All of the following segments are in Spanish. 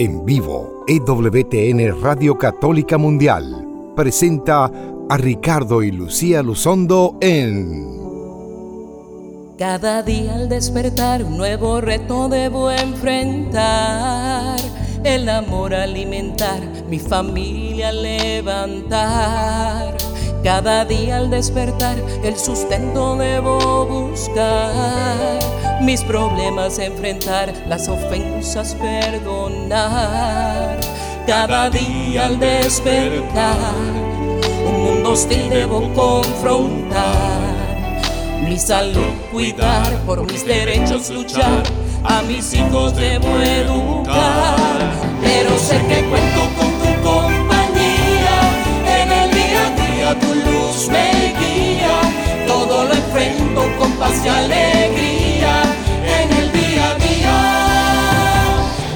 En vivo, EWTN Radio Católica Mundial presenta a Ricardo y Lucía Luzondo en... Cada día al despertar un nuevo reto debo enfrentar. El amor alimentar, mi familia levantar. Cada día al despertar el sustento debo buscar. Mis problemas enfrentar, las ofensas perdonar. Cada día al despertar un mundo hostil debo confrontar. Mi salud cuidar, por mis derechos luchar. A mis hijos debo educar. Pero sé que cuento con día tu luz me guía, todo lo enfrento con paz y alegría en el día a día.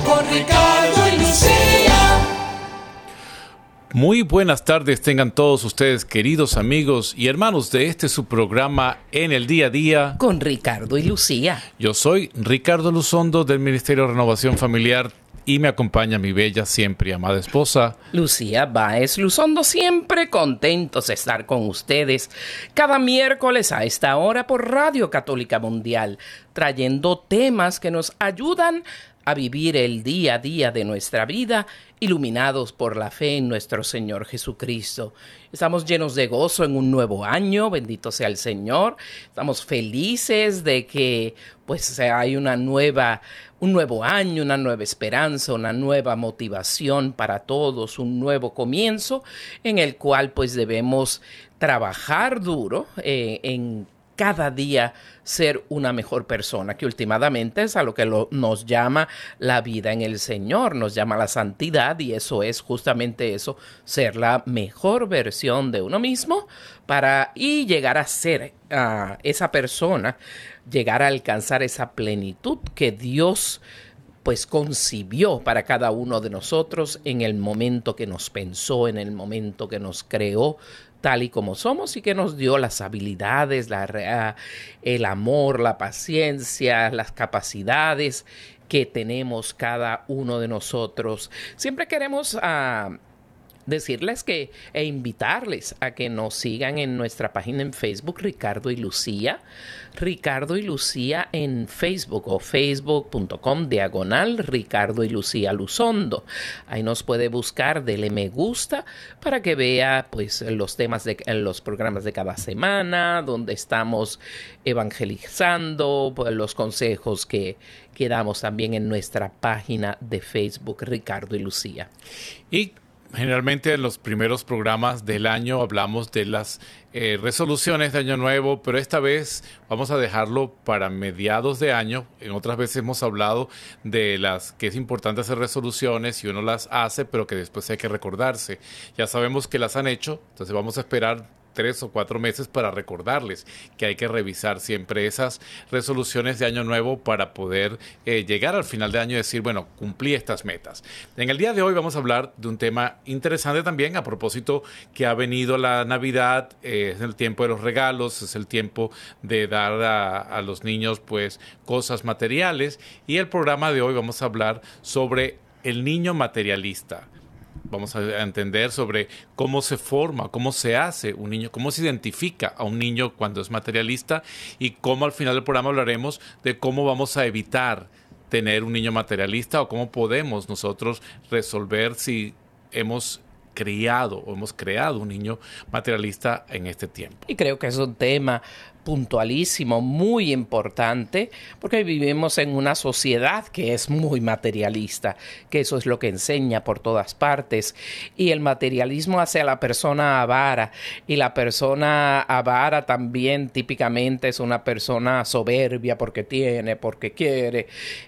Con Ricardo y Lucía. Muy buenas tardes tengan todos ustedes, queridos amigos y hermanos de este su programa En el Día a Día. Con Ricardo y Lucía. Yo soy Ricardo Luzondo del Ministerio de Renovación Familiar y me acompaña mi bella, siempre amada esposa. Lucía Baez Luzondo, siempre contentos de estar con ustedes cada miércoles a esta hora por Radio Católica Mundial, trayendo temas que nos ayudan a vivir el día a día de nuestra vida, iluminados por la fe en nuestro Señor Jesucristo. Estamos llenos de gozo en un nuevo año, bendito sea el Señor. Estamos felices de que pues hay una nueva un nuevo año, una nueva esperanza, una nueva motivación para todos, un nuevo comienzo en el cual pues debemos trabajar duro eh, en cada día ser una mejor persona, que últimamente es a lo que nos llama la vida en el Señor, nos llama la santidad y eso es justamente eso, ser la mejor versión de uno mismo para y llegar a ser uh, esa persona, llegar a alcanzar esa plenitud que Dios pues concibió para cada uno de nosotros en el momento que nos pensó, en el momento que nos creó, tal y como somos y que nos dio las habilidades, la, el amor, la paciencia, las capacidades que tenemos cada uno de nosotros. Siempre queremos... Uh, decirles que e invitarles a que nos sigan en nuestra página en Facebook Ricardo y Lucía. Ricardo y Lucía en Facebook o facebook.com diagonal Ricardo y Lucía Luzondo. Ahí nos puede buscar, dele me gusta para que vea pues los temas de los programas de cada semana, donde estamos evangelizando, pues, los consejos que, que damos también en nuestra página de Facebook Ricardo y Lucía. Y Generalmente en los primeros programas del año hablamos de las eh, resoluciones de año nuevo, pero esta vez vamos a dejarlo para mediados de año. En otras veces hemos hablado de las que es importante hacer resoluciones y uno las hace, pero que después hay que recordarse. Ya sabemos que las han hecho, entonces vamos a esperar tres o cuatro meses para recordarles que hay que revisar siempre esas resoluciones de año nuevo para poder eh, llegar al final de año y decir, bueno, cumplí estas metas. En el día de hoy vamos a hablar de un tema interesante también a propósito que ha venido la Navidad, eh, es el tiempo de los regalos, es el tiempo de dar a, a los niños pues cosas materiales y el programa de hoy vamos a hablar sobre el niño materialista vamos a entender sobre cómo se forma, cómo se hace un niño, cómo se identifica a un niño cuando es materialista y cómo al final del programa hablaremos de cómo vamos a evitar tener un niño materialista o cómo podemos nosotros resolver si hemos criado o hemos creado un niño materialista en este tiempo. Y creo que es un tema puntualísimo, muy importante, porque vivimos en una sociedad que es muy materialista, que eso es lo que enseña por todas partes, y el materialismo hace a la persona avara, y la persona avara también típicamente es una persona soberbia porque tiene, porque quiere,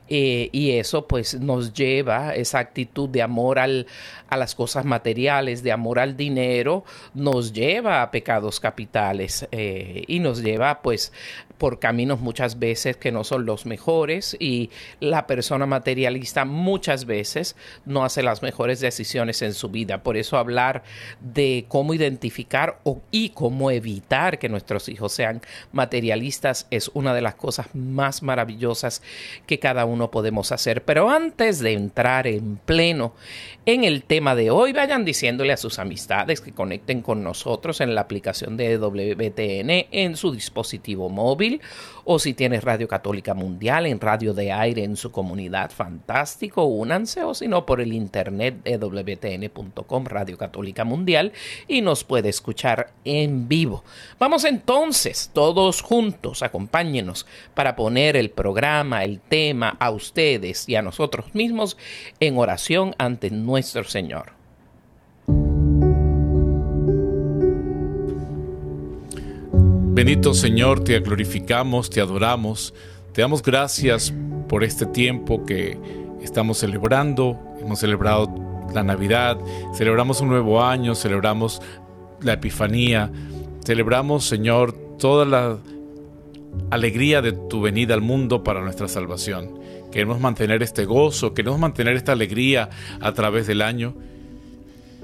eh, y eso pues nos lleva, esa actitud de amor al, a las cosas materiales, de amor al dinero, nos lleva a pecados capitales eh, y nos lleva pues por caminos muchas veces que no son los mejores y la persona materialista muchas veces no hace las mejores decisiones en su vida. Por eso hablar de cómo identificar y cómo evitar que nuestros hijos sean materialistas es una de las cosas más maravillosas que cada uno podemos hacer. Pero antes de entrar en pleno en el tema de hoy, vayan diciéndole a sus amistades que conecten con nosotros en la aplicación de WBTN en su dispositivo móvil o si tienes Radio Católica Mundial en radio de aire en su comunidad, fantástico, únanse o si no por el internet wtn.com, Radio Católica Mundial y nos puede escuchar en vivo. Vamos entonces todos juntos, acompáñenos para poner el programa, el tema a ustedes y a nosotros mismos en oración ante nuestro Señor. Bendito Señor, te glorificamos, te adoramos, te damos gracias por este tiempo que estamos celebrando. Hemos celebrado la Navidad, celebramos un nuevo año, celebramos la Epifanía, celebramos, Señor, toda la alegría de tu venida al mundo para nuestra salvación. Queremos mantener este gozo, queremos mantener esta alegría a través del año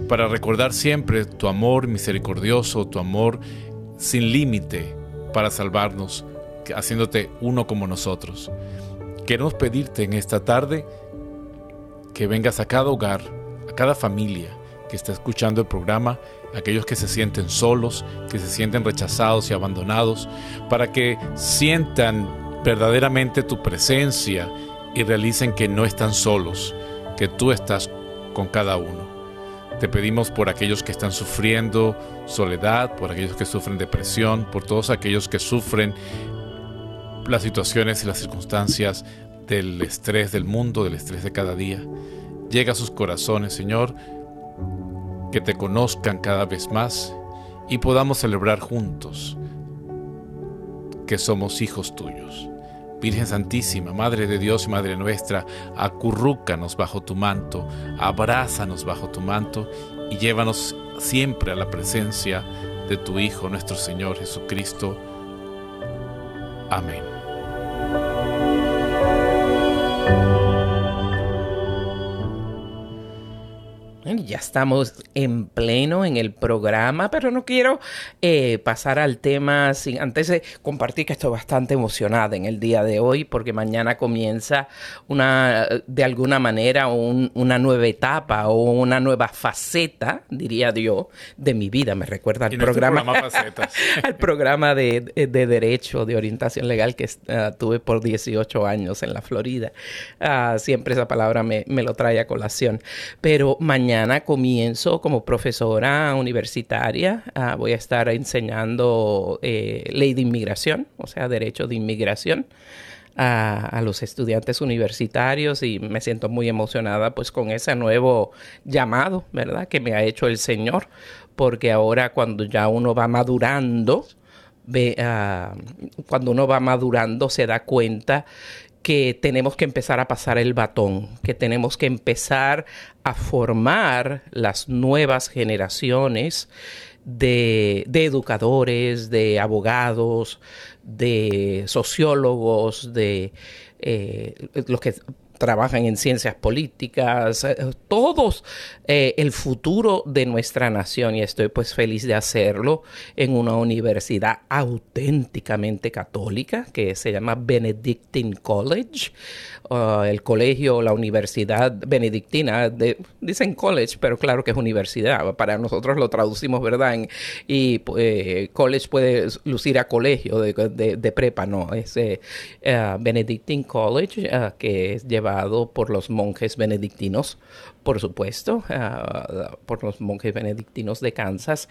para recordar siempre tu amor misericordioso, tu amor sin límite para salvarnos, haciéndote uno como nosotros. Queremos pedirte en esta tarde que vengas a cada hogar, a cada familia que está escuchando el programa, aquellos que se sienten solos, que se sienten rechazados y abandonados, para que sientan verdaderamente tu presencia y realicen que no están solos, que tú estás con cada uno. Te pedimos por aquellos que están sufriendo soledad, por aquellos que sufren depresión, por todos aquellos que sufren las situaciones y las circunstancias del estrés del mundo, del estrés de cada día. Llega a sus corazones, Señor, que te conozcan cada vez más y podamos celebrar juntos que somos hijos tuyos. Virgen Santísima, Madre de Dios y Madre nuestra, acurrúcanos bajo tu manto, abrázanos bajo tu manto y llévanos siempre a la presencia de tu Hijo, nuestro Señor Jesucristo. Amén. Ya estamos en pleno en el programa, pero no quiero eh, pasar al tema sin antes de compartir que estoy bastante emocionada en el día de hoy porque mañana comienza una, de alguna manera, una nueva etapa o una nueva faceta, diría yo, de mi vida. Me recuerda al programa, al programa de, derecho, de orientación legal que tuve por 18 años en la Florida. Ah, siempre esa palabra me, me lo trae a colación. Pero mañana comienzo como profesora universitaria. Ah, voy a estar enseñando eh, ley de inmigración, o sea, derecho de inmigración. A, los estudiantes universitarios y me siento muy emocionada pues con ese nuevo llamado, ¿verdad? Que me ha hecho el Señor, porque ahora cuando ya uno va madurando, ah, cuando uno va madurando se da cuenta que tenemos que empezar a pasar el batón, que tenemos que empezar a formar las nuevas generaciones de, educadores, de abogados, de sociólogos, de eh, los que trabajan en ciencias políticas, eh, todos eh, el futuro de nuestra nación y estoy pues feliz de hacerlo en una universidad auténticamente católica que se llama Benedictine College, el colegio, la universidad benedictina, dicen college, pero claro que es universidad, para nosotros lo traducimos, ¿verdad? y eh, college puede lucir a colegio de, prepa, no, es uh, Benedictine College uh, que es por los monjes benedictinos, por supuesto, ah, por los monjes benedictinos de Kansas,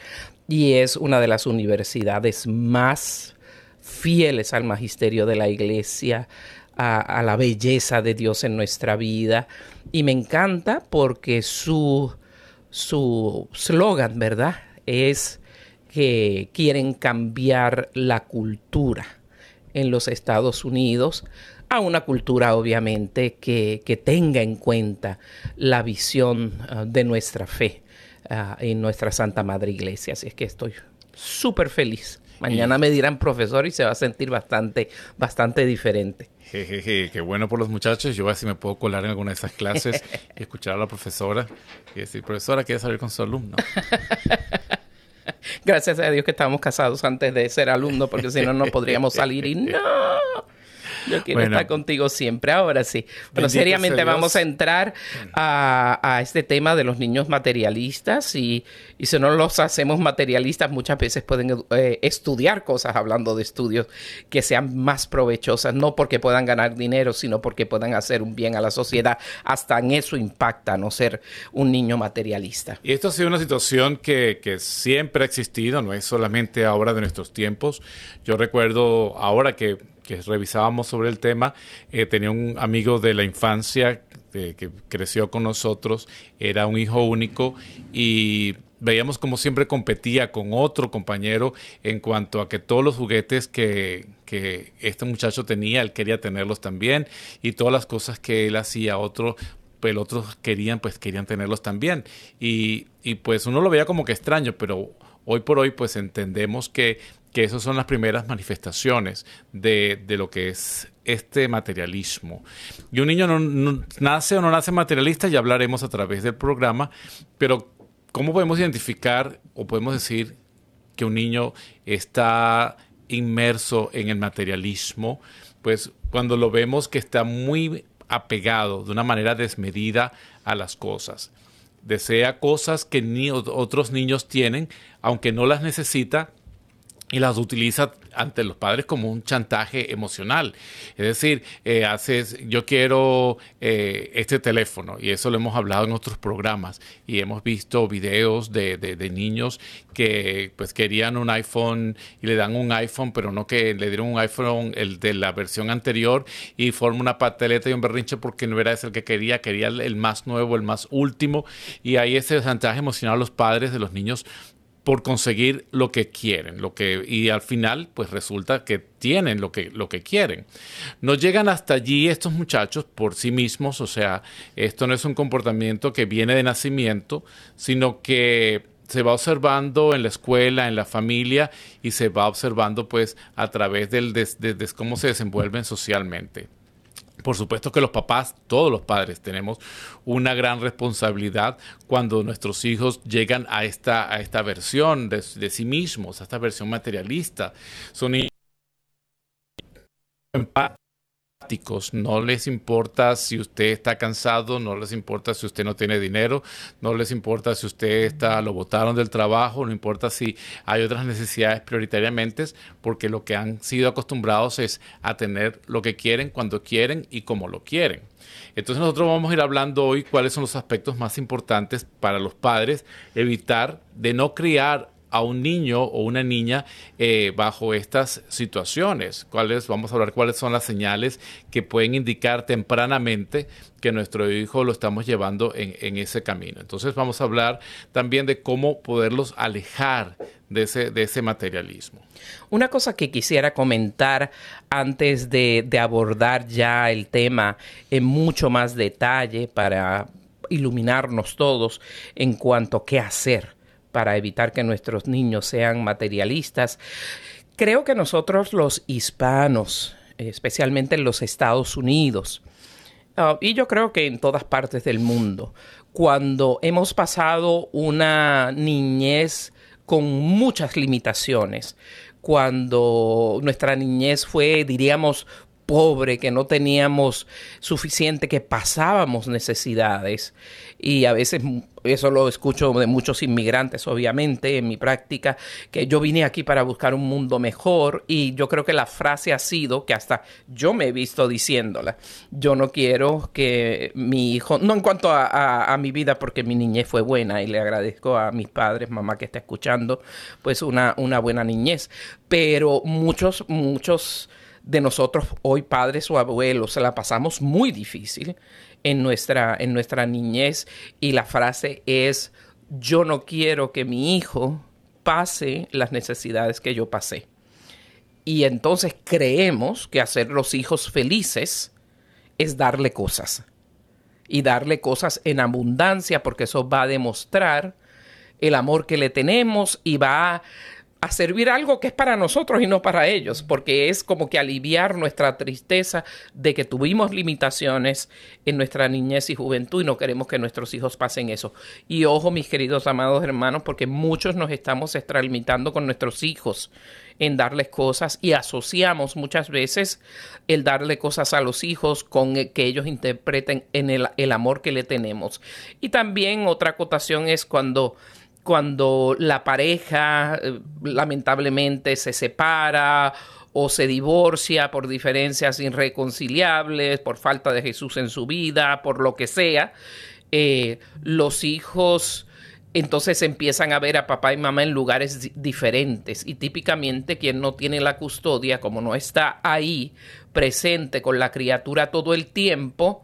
y es una de las universidades más fieles al magisterio de la iglesia, a, la belleza de Dios en nuestra vida. Y me encanta porque su slogan, ¿verdad? Es que quieren cambiar la cultura en los Estados Unidos a una cultura obviamente que, tenga en cuenta la visión ah, de nuestra fe uh, en nuestra Santa Madre Iglesia. Así es que estoy súper feliz Mañana me dirán profesor y se va a sentir bastante, bastante diferente. Jejeje, qué bueno por los muchachos. Yo voy a ver si me puedo colar en alguna de esas clases y escuchar a la profesora y decir, profesora, ¿quiere salir con su alumno? Gracias a Dios que estábamos casados antes de ser alumnos, porque si no, no podríamos salir y no. Yo quiero estar contigo siempre. Ahora sí. Pero seriamente vamos a entrar a, este tema de los niños materialistas y, si no los hacemos materialistas, muchas veces pueden eh, estudiar cosas hablando de estudios que sean más provechosas, no porque puedan ganar dinero, sino porque puedan hacer un bien a la sociedad. Hasta en eso impacta no ser un niño materialista. Y esto ha sido una situación que, que siempre ha existido, no es solamente ahora de nuestros tiempos. Yo recuerdo ahora que que revisábamos sobre el tema, eh, tenía un amigo de la infancia que creció con nosotros, era un hijo único y veíamos como siempre competía con otro compañero en cuanto a que todos los juguetes que, este muchacho tenía, él quería tenerlos también y todas las cosas que él hacía, otro pues otros querían, pues querían tenerlos también. Y, y pues uno lo veía como que extraño, pero hoy por hoy pues entendemos que que esas son las primeras manifestaciones de, lo que es este materialismo. Y un niño no, nace o no nace materialista, ya hablaremos a través del programa, pero ¿cómo podemos identificar o podemos decir que un niño está inmerso en el materialismo? Pues cuando lo vemos que está muy apegado de una manera desmedida a las cosas. Desea cosas que ni otros niños tienen, aunque no las necesita, y las utiliza ante los padres como un chantaje emocional. Es decir, eh, haces, yo quiero eh, este teléfono, y eso lo hemos hablado en otros programas, y hemos visto videos de, de, niños que pues querían un iPhone y le dan un iPhone, pero no que le dieron un iPhone el de la versión anterior y forma una pateleta y un berrinche porque no era ese el que quería, quería el más nuevo, el más último, y ahí ese chantaje emocional a los padres de los niños por conseguir lo que quieren, lo que y al final pues resulta que tienen lo que lo que quieren. No llegan hasta allí estos muchachos por sí mismos, o sea, esto no es un comportamiento que viene de nacimiento, sino que se va observando en la escuela, en la familia y se va observando pues a través del de cómo se desenvuelven socialmente. Por supuesto que los papás, todos los padres, tenemos una gran responsabilidad cuando nuestros hijos llegan a esta, a esta versión de, sí mismos, a esta versión materialista. Son no les importa si usted está cansado, no les importa si usted no tiene dinero, no les importa si usted está, lo botaron del trabajo, no importa si hay otras necesidades prioritariamente, porque lo que han sido acostumbrados es a tener lo que quieren, cuando quieren y como lo quieren. Entonces nosotros vamos a ir hablando hoy cuáles son los aspectos más importantes para los padres, evitar de no criar a un niño o una niña eh, bajo estas situaciones. ¿Cuáles, vamos a hablar cuáles son las señales que pueden indicar tempranamente que nuestro hijo lo estamos llevando en, ese camino. Entonces vamos a hablar también de cómo poderlos alejar de ese, materialismo. Una cosa que quisiera comentar antes de, de abordar ya el tema en mucho más detalle para iluminarnos todos en cuanto a qué hacer para evitar que nuestros niños sean materialistas. Creo que nosotros los hispanos, especialmente en los Estados Unidos, ah, y yo creo que en todas partes del mundo, cuando hemos pasado una niñez con muchas limitaciones, cuando nuestra niñez fue, diríamos, pobre, que no teníamos suficiente, que pasábamos necesidades. Y a veces eso lo escucho de muchos inmigrantes, obviamente, en mi práctica, que yo vine aquí para buscar un mundo mejor y yo creo que la frase ha sido, que hasta yo me he visto diciéndola, yo no quiero que mi hijo, no en cuanto a, mi vida, porque mi niñez fue buena y le agradezco a mis padres, mamá que está escuchando, pues una, una buena niñez, pero muchos, muchos de nosotros hoy padres o abuelos la pasamos muy difícil en nuestra, en nuestra niñez y la frase es yo no quiero que mi hijo pase las necesidades que yo pasé. Y entonces creemos que hacer los hijos felices es darle cosas. Y darle cosas en abundancia porque eso va a demostrar el amor que le tenemos y va a a servir algo que es para nosotros y no para ellos, porque es como que aliviar nuestra tristeza de que tuvimos limitaciones en nuestra niñez y juventud y no queremos que nuestros hijos pasen eso. Y ojo, mis queridos amados hermanos, porque muchos nos estamos extralimitando con nuestros hijos en darles cosas y asociamos muchas veces el darle cosas a los hijos con que ellos interpreten en el, el amor que le tenemos. Y también otra acotación es cuando cuando la pareja eh, lamentablemente se separa o se divorcia por diferencias irreconciliables, por falta de Jesús en su vida, por lo que sea, eh, los hijos entonces empiezan a ver a papá y mamá en lugares diferentes. Y típicamente quien no tiene la custodia, como no está ahí presente con la criatura todo el tiempo,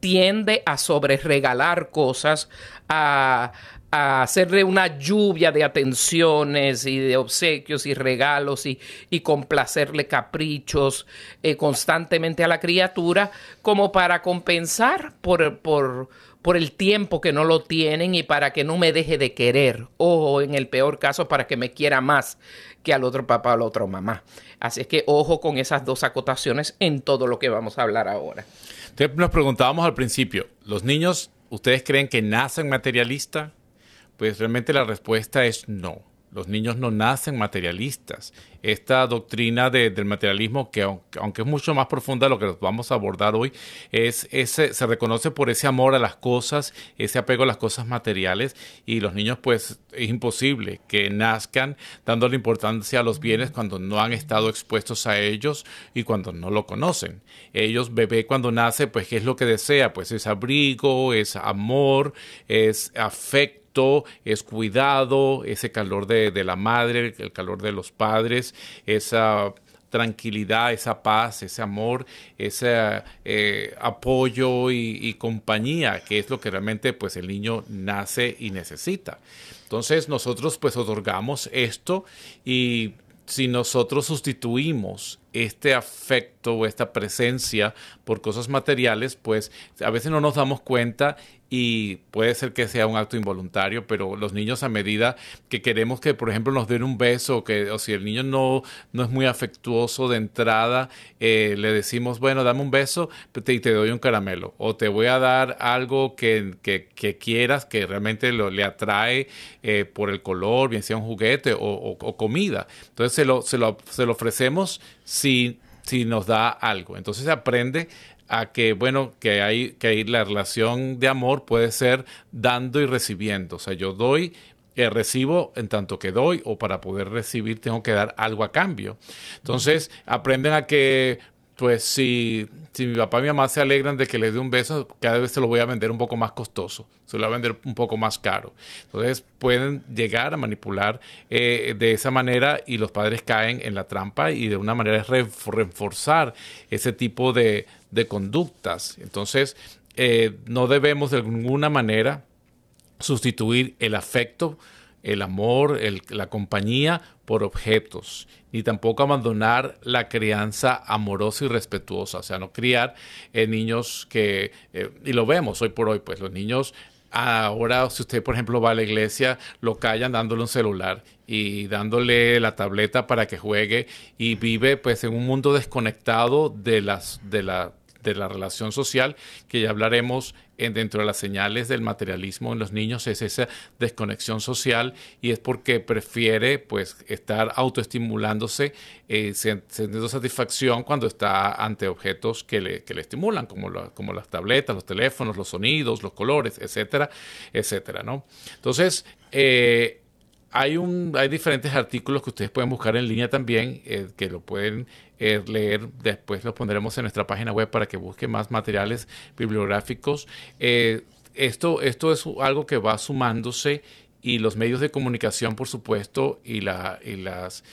tiende a sobreregalar cosas, a, hacerle una lluvia de atenciones y de obsequios y regalos y, y complacerle caprichos eh, constantemente a la criatura como para compensar por, por, por el tiempo que no lo tienen y para que no me deje de querer o en el peor caso para que me quiera más que al otro papá o a la otra mamá. Así es que ojo con esas dos acotaciones en todo lo que vamos a hablar ahora. nos preguntábamos al principio, ¿los niños ustedes creen que nacen materialistas? Pues realmente la respuesta es no. Los niños no nacen materialistas. Esta doctrina del materialismo, que aunque, es mucho más profunda de lo que vamos a abordar hoy, es, se reconoce por ese amor a las cosas, ese apego a las cosas materiales, y los niños pues es imposible que nazcan dándole importancia a los bienes cuando no han estado expuestos a ellos y cuando no lo conocen. Ellos, bebé cuando nace, pues ¿qué es lo que desea? Pues es abrigo, es amor, es afecto es cuidado, ese calor de, la madre, el calor de los padres, esa tranquilidad, esa paz, ese amor, ese eh, apoyo y, y, compañía, que es lo que realmente pues el niño nace y necesita. Entonces nosotros pues otorgamos esto y si nosotros sustituimos este afecto o esta presencia por cosas materiales, pues a veces no nos damos cuenta y puede ser que sea un acto involuntario, pero los niños a medida que queremos que, por ejemplo, nos den un beso, que, o si el niño no, no es muy afectuoso de entrada, eh, le decimos, bueno, dame un beso y te doy un caramelo, o te voy a dar algo que, quieras, que realmente lo, le atrae eh, por el color, bien sea un juguete o, comida. Entonces se lo, se lo, se lo ofrecemos si, si nos da algo. Entonces aprende a que, bueno, que hay, que hay la relación de amor puede ser dando y recibiendo. O sea, yo doy, eh, recibo en tanto que doy, o para poder recibir tengo que dar algo a cambio. Entonces, aprenden a que pues si, si mi papá y mi mamá se alegran de que les dé un beso, cada vez se lo voy a vender un poco más costoso, se lo voy a vender un poco más caro. Entonces pueden llegar a manipular eh, de esa manera y los padres caen en la trampa y de una manera es reforzar ese tipo de, conductas. Entonces eh, no debemos de ninguna manera sustituir el afecto el amor, la compañía por objetos, ni tampoco abandonar la crianza amorosa y respetuosa, o sea, no criar eh, niños que, eh, y lo vemos hoy por hoy, pues los niños ahora si usted por ejemplo va a la iglesia lo callan dándole un celular y dándole la tableta para que juegue y vive pues en un mundo desconectado de las de la de la relación social, que ya hablaremos en, dentro de las señales del materialismo en los niños, es esa desconexión social y es porque prefiere pues estar autoestimulándose, eh, sintiendo satisfacción cuando está ante objetos que le, que le estimulan, como, como las tabletas, los teléfonos, los sonidos, los colores, etcétera, etcétera, ¿no? Entonces, eh, hay, un, hay diferentes artículos que ustedes pueden buscar en línea también, eh, que lo pueden eh, leer. Después los pondremos en nuestra página web para que busquen más materiales bibliográficos. Eh, esto, esto es algo que va sumándose y los medios de comunicación, por supuesto, y, la, y las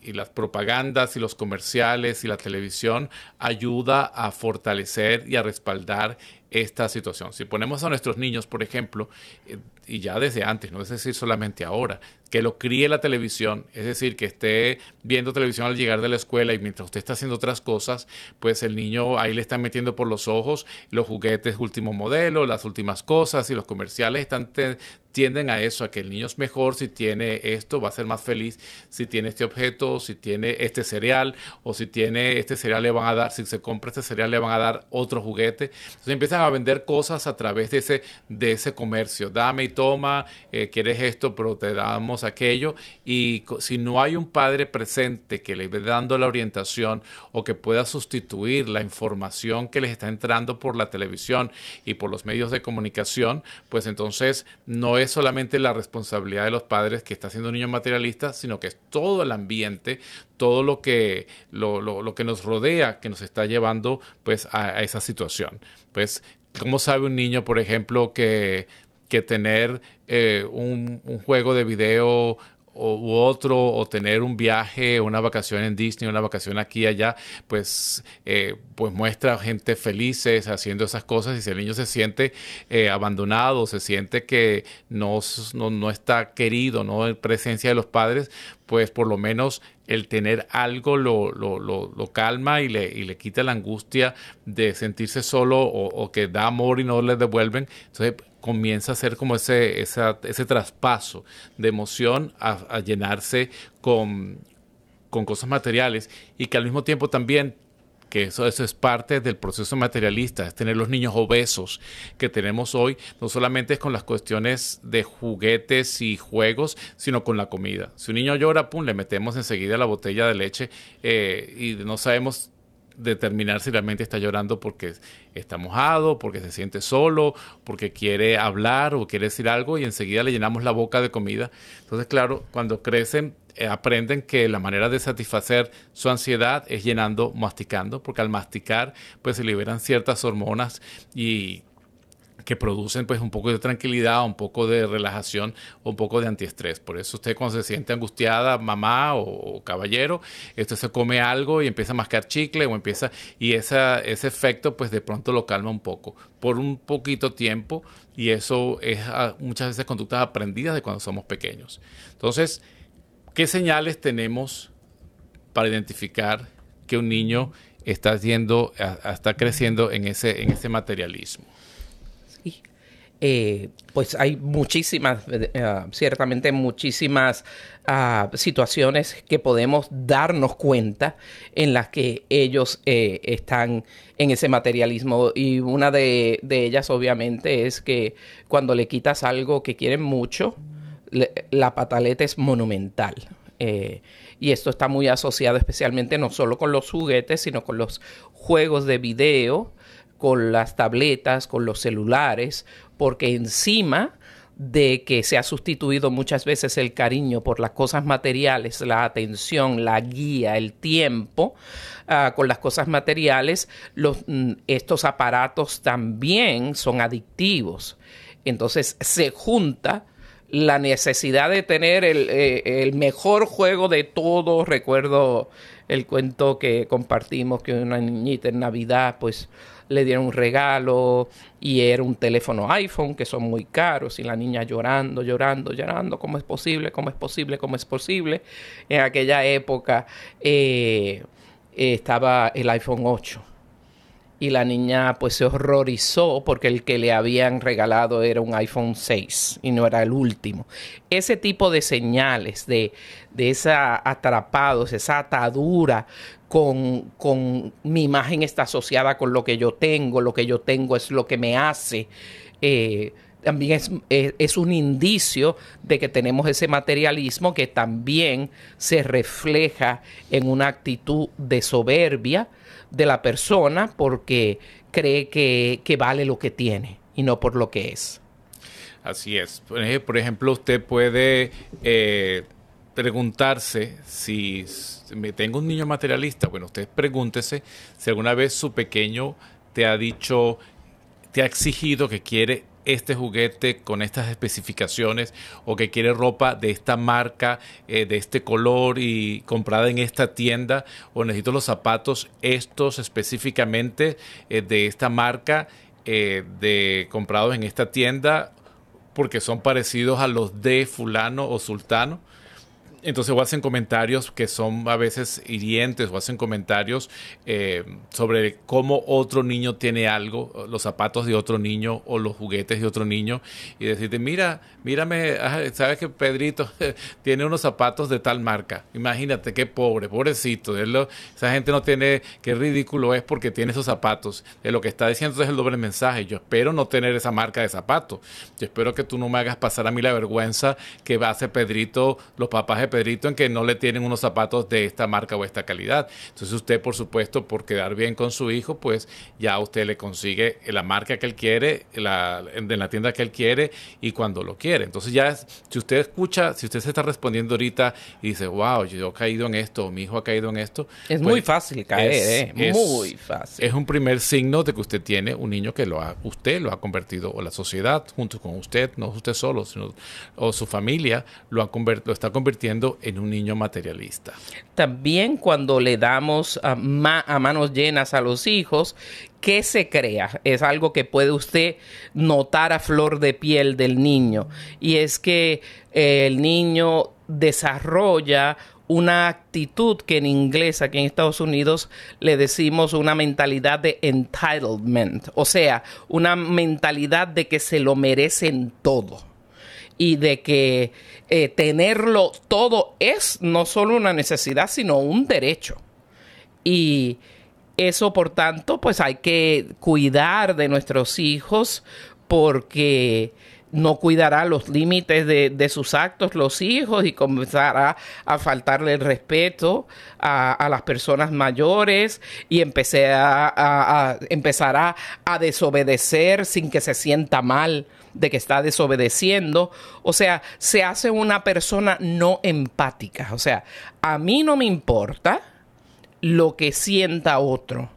y las propagandas y los comerciales y la televisión ayuda a fortalecer y a respaldar esta situación. Si ponemos a nuestros niños, por ejemplo, eh, y ya desde antes, no es decir solamente ahora, que lo críe la televisión, es decir, que esté viendo televisión al llegar de la escuela y mientras usted está haciendo otras cosas, pues el niño ahí le está metiendo por los ojos los juguetes último modelo, las últimas cosas y los comerciales están tienden a eso, a que el niño es mejor si tiene esto, va a ser más feliz si tiene este objeto, si tiene este cereal, o si tiene este cereal le van a dar, si se compra este cereal le van a dar otro juguete. Entonces empiezan a vender cosas a través de ese, de ese comercio. Dame y toma, eh, quieres esto, pero te damos aquello. Y si no hay un padre presente que le esté dando la orientación o que pueda sustituir la información que les está entrando por la televisión y por los medios de comunicación, pues entonces no es solamente la responsabilidad de los padres que está siendo un niño materialista, sino que es todo el ambiente, todo lo que, lo, que nos rodea que nos está llevando pues a, esa situación. Pues, ¿cómo sabe un niño, por ejemplo, que, que tener eh, un, un, juego de video o, u otro, o tener un viaje, una vacación en Disney, una vacación aquí y allá, pues, eh, pues muestra gente felices haciendo esas cosas y si el niño se siente eh, abandonado, se siente que no, no, está querido, no en presencia de los padres, pues por lo menos el tener algo lo, lo, lo, calma y le, y le, quita la angustia de sentirse solo o, o, que da amor y no le devuelven. Entonces comienza a ser como ese, ese traspaso de emoción a, llenarse con, con, cosas materiales y que al mismo tiempo también que eso, eso es parte del proceso materialista, es tener los niños obesos que tenemos hoy, no solamente es con las cuestiones de juguetes y juegos, sino con la comida. Si un niño llora, pum, le metemos enseguida la botella de leche eh, y no sabemos determinar si realmente está llorando porque está mojado, porque se siente solo, porque quiere hablar o quiere decir algo y enseguida le llenamos la boca de comida. Entonces, claro, cuando crecen eh, aprenden que la manera de satisfacer su ansiedad es llenando, masticando, porque al masticar pues se liberan ciertas hormonas y que producen pues un poco de tranquilidad, un poco de relajación, un poco de antiestrés. Por eso usted cuando se siente angustiada, mamá o, caballero, esto se come algo y empieza a mascar chicle o empieza y esa, ese efecto pues de pronto lo calma un poco por un poquito tiempo y eso es ah, muchas veces conductas aprendidas de cuando somos pequeños. Entonces, ¿qué señales tenemos para identificar que un niño está yendo, está creciendo en ese, en ese materialismo? Eh, pues hay muchísimas, eh, ciertamente muchísimas ah, situaciones que podemos darnos cuenta en las que ellos eh, están en ese materialismo. Y una de, ellas obviamente es que cuando le quitas algo que quieren mucho, la pataleta es monumental. y esto está muy asociado especialmente no solo con los juguetes, sino con los juegos de video, con las tabletas, con los celulares, porque encima de que se ha sustituido muchas veces el cariño por las cosas materiales, la atención, la guía, el tiempo, ah, con las cosas materiales, mm, estos aparatos también son adictivos. Entonces se junta la necesidad de tener el, eh, el mejor juego de todo. Recuerdo el cuento que compartimos que una niñita en Navidad, pues le dieron un regalo y era un teléfono iPhone que son muy caros y la niña llorando, llorando, llorando, ¿cómo es posible? ¿Cómo es posible? ¿Cómo es posible? En aquella época eh, estaba el iPhone 8 y la niña pues se horrorizó porque el que le habían regalado era un iPhone 6 y no era el último. Ese tipo de señales de, de esa atrapados, esa atadura con, con, mi imagen está asociada con lo que yo tengo, lo que yo tengo es lo que me hace. Eh, también es, es, un indicio de que tenemos ese materialismo que también se refleja en una actitud de soberbia, de la persona porque cree que, vale lo que tiene y no por lo que es. Así es. Por ejemplo, usted puede eh, preguntarse si me tengo un niño materialista. Bueno, usted pregúntese si alguna vez su pequeño te ha dicho, te ha exigido que quiere este juguete con estas especificaciones o que quiere ropa de esta marca, eh, de este color y comprada en esta tienda o necesito los zapatos estos específicamente eh, de esta marca eh, de comprados en esta tienda porque son parecidos a los de fulano o sultano entonces o hacen comentarios que son a veces hirientes o hacen comentarios eh, sobre cómo otro niño tiene algo, los zapatos de otro niño o los juguetes de otro niño y decirte, mira, mírame, sabes que Pedrito tiene unos zapatos de tal marca. Imagínate qué pobre, pobrecito. esa gente no tiene, qué ridículo es porque tiene esos zapatos. De lo que está diciendo es el doble mensaje. Yo espero no tener esa marca de zapatos. Yo espero que tú no me hagas pasar a mí la vergüenza que va a hacer Pedrito, los papás de Pedrito en que no le tienen unos zapatos de esta marca o esta calidad. Entonces usted, por supuesto, por quedar bien con su hijo, pues ya usted le consigue la marca que él quiere, la, de la tienda que él quiere y cuando lo quiere. Entonces ya, si usted escucha, si usted se está respondiendo ahorita y dice, wow, yo he caído en esto, mi hijo ha caído en esto. Es muy pues fácil caer, es, ¿eh? muy fácil. Es un primer signo de que usted tiene un niño que lo ha, usted lo ha convertido, o la sociedad junto con usted, no usted solo, sino o su familia lo, ha lo está convirtiendo en un niño materialista. También cuando le damos a, manos llenas a los hijos, ¿qué se crea? Es algo que puede usted notar a flor de piel del niño. Y es que eh, el niño desarrolla una actitud que en inglés aquí en Estados Unidos le decimos una mentalidad de entitlement, o sea, una mentalidad de que se lo merecen todo y de que eh, tenerlo todo es no solo una necesidad, sino un derecho. Y eso, por tanto, pues hay que cuidar de nuestros hijos porque no cuidará los límites de, sus actos los hijos y comenzará a faltarle el respeto a, las personas mayores y a, empezará a desobedecer sin que se sienta mal de que está desobedeciendo. O sea, se hace una persona no empática. O sea, a mí no me importa lo que sienta otro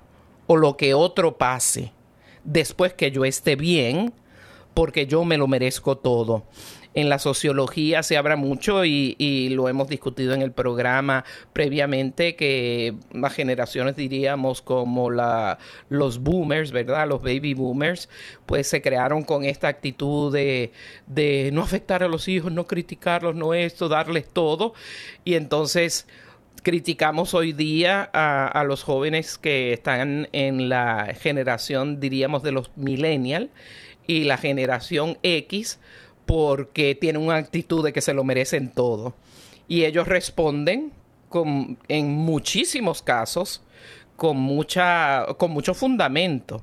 o lo que otro pase después que yo esté bien, porque yo me lo merezco todo en la sociología se habla mucho y, lo hemos discutido en el programa previamente que las generaciones diríamos como la, los boomers, ¿verdad? Los baby boomers, pues se crearon con esta actitud de, de no afectar a los hijos, no criticarlos, no esto, darles todo. Y entonces criticamos hoy día a, a, los jóvenes que están en la generación, diríamos, de los millennials y la generación X porque tienen una actitud de que se lo merecen todo. Y ellos responden con, en muchísimos casos con, mucha, con mucho fundamento,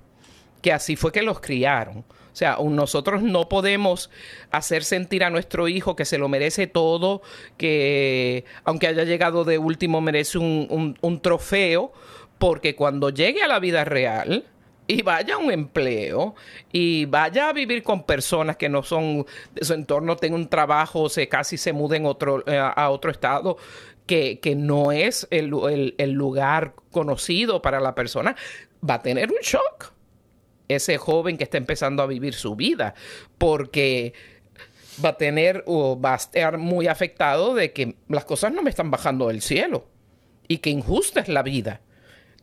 que así fue que los criaron. O sea, nosotros no podemos hacer sentir a nuestro hijo que se lo merece todo, que aunque haya llegado de último merece un, un trofeo, porque cuando llegue a la vida real, y vaya a un empleo y vaya a vivir con personas que no son de su entorno, tenga un trabajo, se casi se muden eh, a otro estado que, no es el, lugar conocido para la persona, va a tener un shock. Ese joven que está empezando a vivir su vida, porque va a tener o va a estar muy afectado de que las cosas no me están bajando del cielo y que injusta es la vida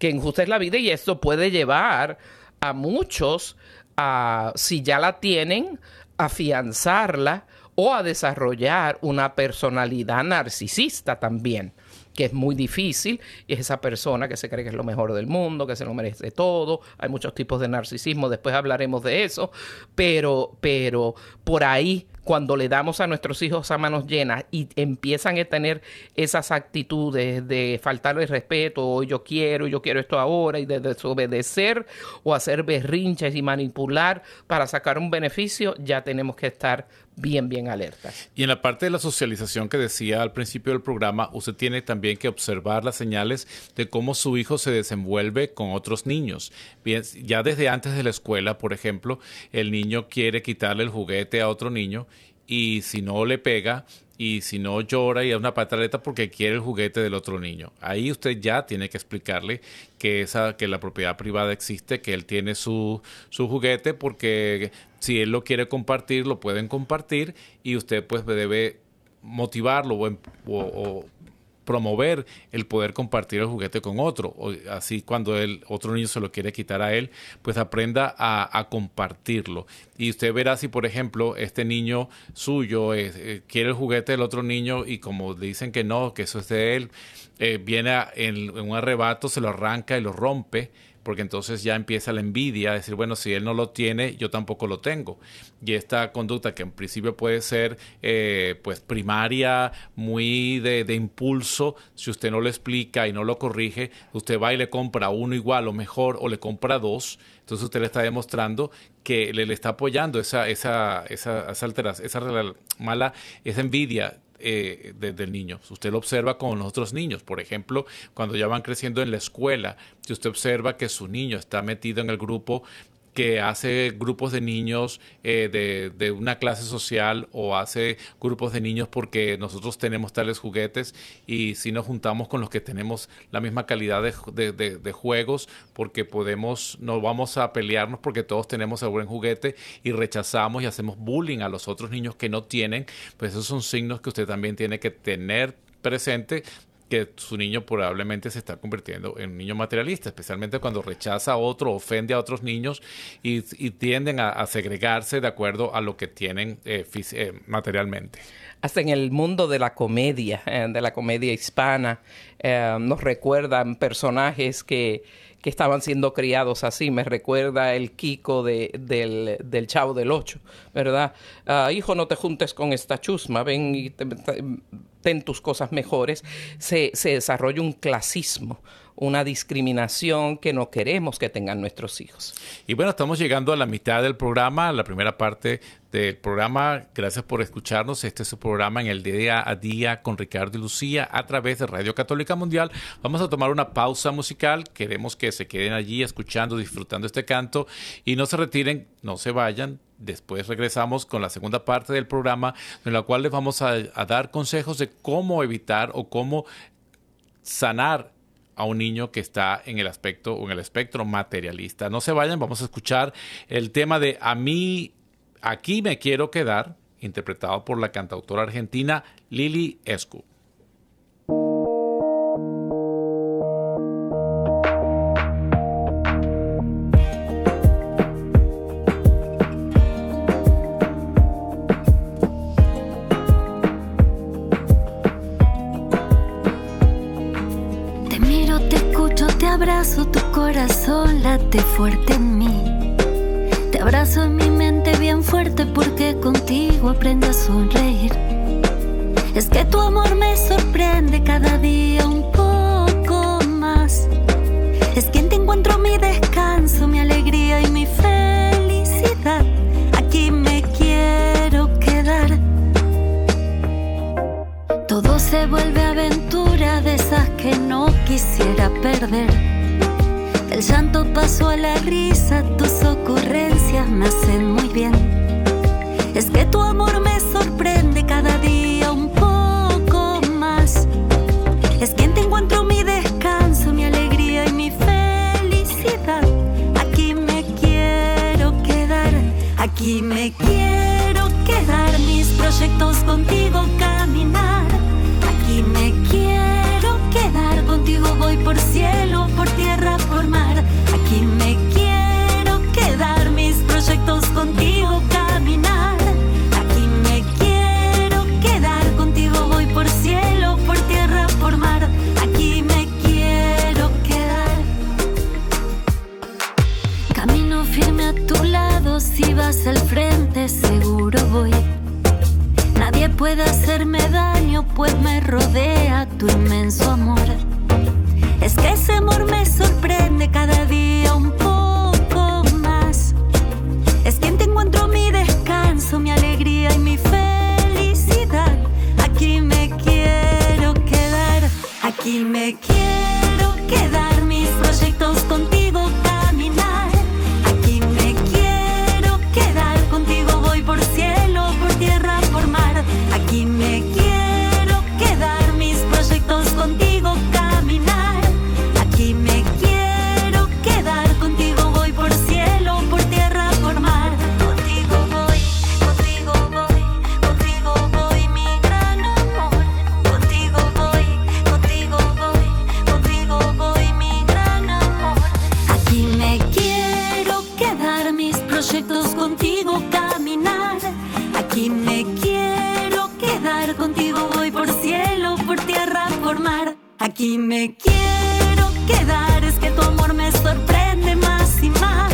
que injusta es la vida y esto puede llevar a muchos a, si ya la tienen, afianzarla o a desarrollar una personalidad narcisista también que es muy difícil, y es esa persona que se cree que es lo mejor del mundo, que se lo merece todo. Hay muchos tipos de narcisismo, después hablaremos de eso, pero, pero por ahí cuando le damos a nuestros hijos a manos llenas y empiezan a tener esas actitudes de faltarle respeto, o yo quiero, yo quiero esto ahora, y de desobedecer o hacer berrinches y manipular para sacar un beneficio, ya tenemos que estar bien, bien alertas. Y en la parte de la socialización que decía al principio del programa, usted tiene también que observar las señales de cómo su hijo se desenvuelve con otros niños. Bien, ya desde antes de la escuela, por ejemplo, el niño quiere quitarle el juguete a otro niño y si no le pega y si no llora y da una pataleta porque quiere el juguete del otro niño. Ahí usted ya tiene que explicarle que esa que la propiedad privada existe, que él tiene su, su juguete porque si él lo quiere compartir, lo pueden compartir y usted pues debe motivarlo o, promover el poder compartir el juguete con otro. O así cuando el otro niño se lo quiere quitar a él, pues aprenda a, compartirlo. Y usted verá si, por ejemplo, este niño suyo eh, quiere el juguete del otro niño y como dicen que no, que eso es de él, eh, viene en un arrebato, se lo arranca y lo rompe porque entonces ya empieza la envidia, decir, bueno, si él no lo tiene, yo tampoco lo tengo. Y esta conducta que en principio puede ser eh, pues primaria, muy de, impulso, si usted no lo explica y no lo corrige, usted va y le compra uno igual o mejor o le compra dos, entonces usted le está demostrando que le, le está apoyando esa, esa, esa, esa, alteración, esa mala, esa envidia eh, del niño. Usted lo observa con los otros niños. Por ejemplo, cuando ya van creciendo en la escuela, si usted observa que su niño está metido en el grupo que hace grupos de niños eh, de, de, una clase social o hace grupos de niños porque nosotros tenemos tales juguetes y si nos juntamos con los que tenemos la misma calidad de, de, juegos porque podemos, no vamos a pelearnos porque todos tenemos el buen juguete y rechazamos y hacemos bullying a los otros niños que no tienen, pues esos son signos que usted también tiene que tener presente que su niño probablemente se está convirtiendo en un niño materialista, especialmente cuando rechaza a otro, ofende a otros niños y, tienden a, segregarse de acuerdo a lo que tienen eh, eh, materialmente. Hasta en el mundo de la comedia, eh, de la comedia hispana, nos recuerdan personajes que que estaban siendo criados así. Me recuerda el Kiko de, del, del, Chavo del Ocho, ¿verdad? Ah, hijo, no te juntes con esta chusma, ven y ten tus cosas mejores. Se, se desarrolla un clasismo una discriminación que no queremos que tengan nuestros hijos. Y bueno, estamos llegando a la mitad del programa, la primera parte del programa. Gracias por escucharnos. Este es su programa en el día a día con Ricardo y Lucía a través de Radio Católica Mundial. Vamos a tomar una pausa musical. Queremos que se queden allí escuchando, disfrutando este canto y no se retiren, no se vayan. Después regresamos con la segunda parte del programa, en la cual les vamos a, dar consejos de cómo evitar o cómo sanar a un niño que está en el aspecto o en el espectro materialista. No se vayan, vamos a escuchar el tema de A mí, aquí me quiero quedar, interpretado por la cantautora argentina Lili Escu. Tu corazón late fuerte en mí. Te abrazo en mi mente bien fuerte porque contigo aprendo a sonreír. Es que tu amor me sorprende cada día un poco más. Es quien te encuentro mi descanso, mi alegría y mi felicidad. Aquí me quiero quedar. Todo se vuelve aventura de esas que no quisiera perder. El llanto pasó a la risa, tus ocurrencias me hacen muy bien. Es que tu amor me sorprende cada día es que tu amor me sorprende más y más.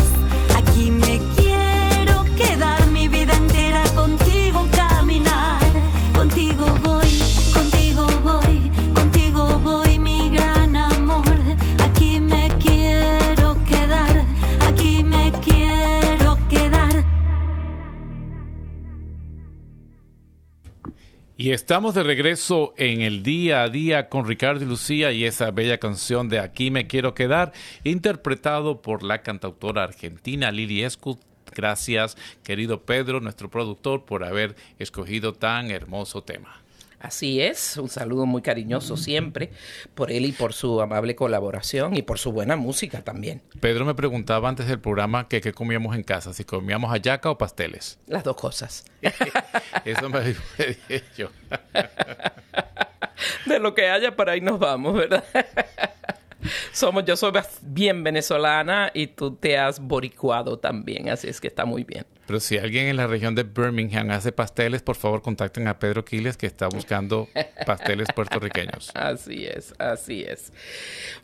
Y estamos de regreso en el día a día con Ricardo y Lucía y esa bella canción de Aquí me quiero quedar, interpretado por la cantautora argentina Lili Escut. Gracias, querido Pedro, nuestro productor, por haber escogido tan hermoso tema. Así es, un saludo muy cariñoso siempre por él y por su amable colaboración y por su buena música también. Pedro me preguntaba antes del programa que qué comíamos en casa, si comíamos hallaca o pasteles. Las dos cosas. Eso me dije yo. De lo que haya, por ahí nos vamos, ¿verdad? Somos, yo soy bien venezolana y tú te has boricuado también, así es que está muy bien. Pero si alguien en la región de Birmingham hace pasteles, por favor contacten a Pedro Quiles que está buscando pasteles puertorriqueños. Así es, así es.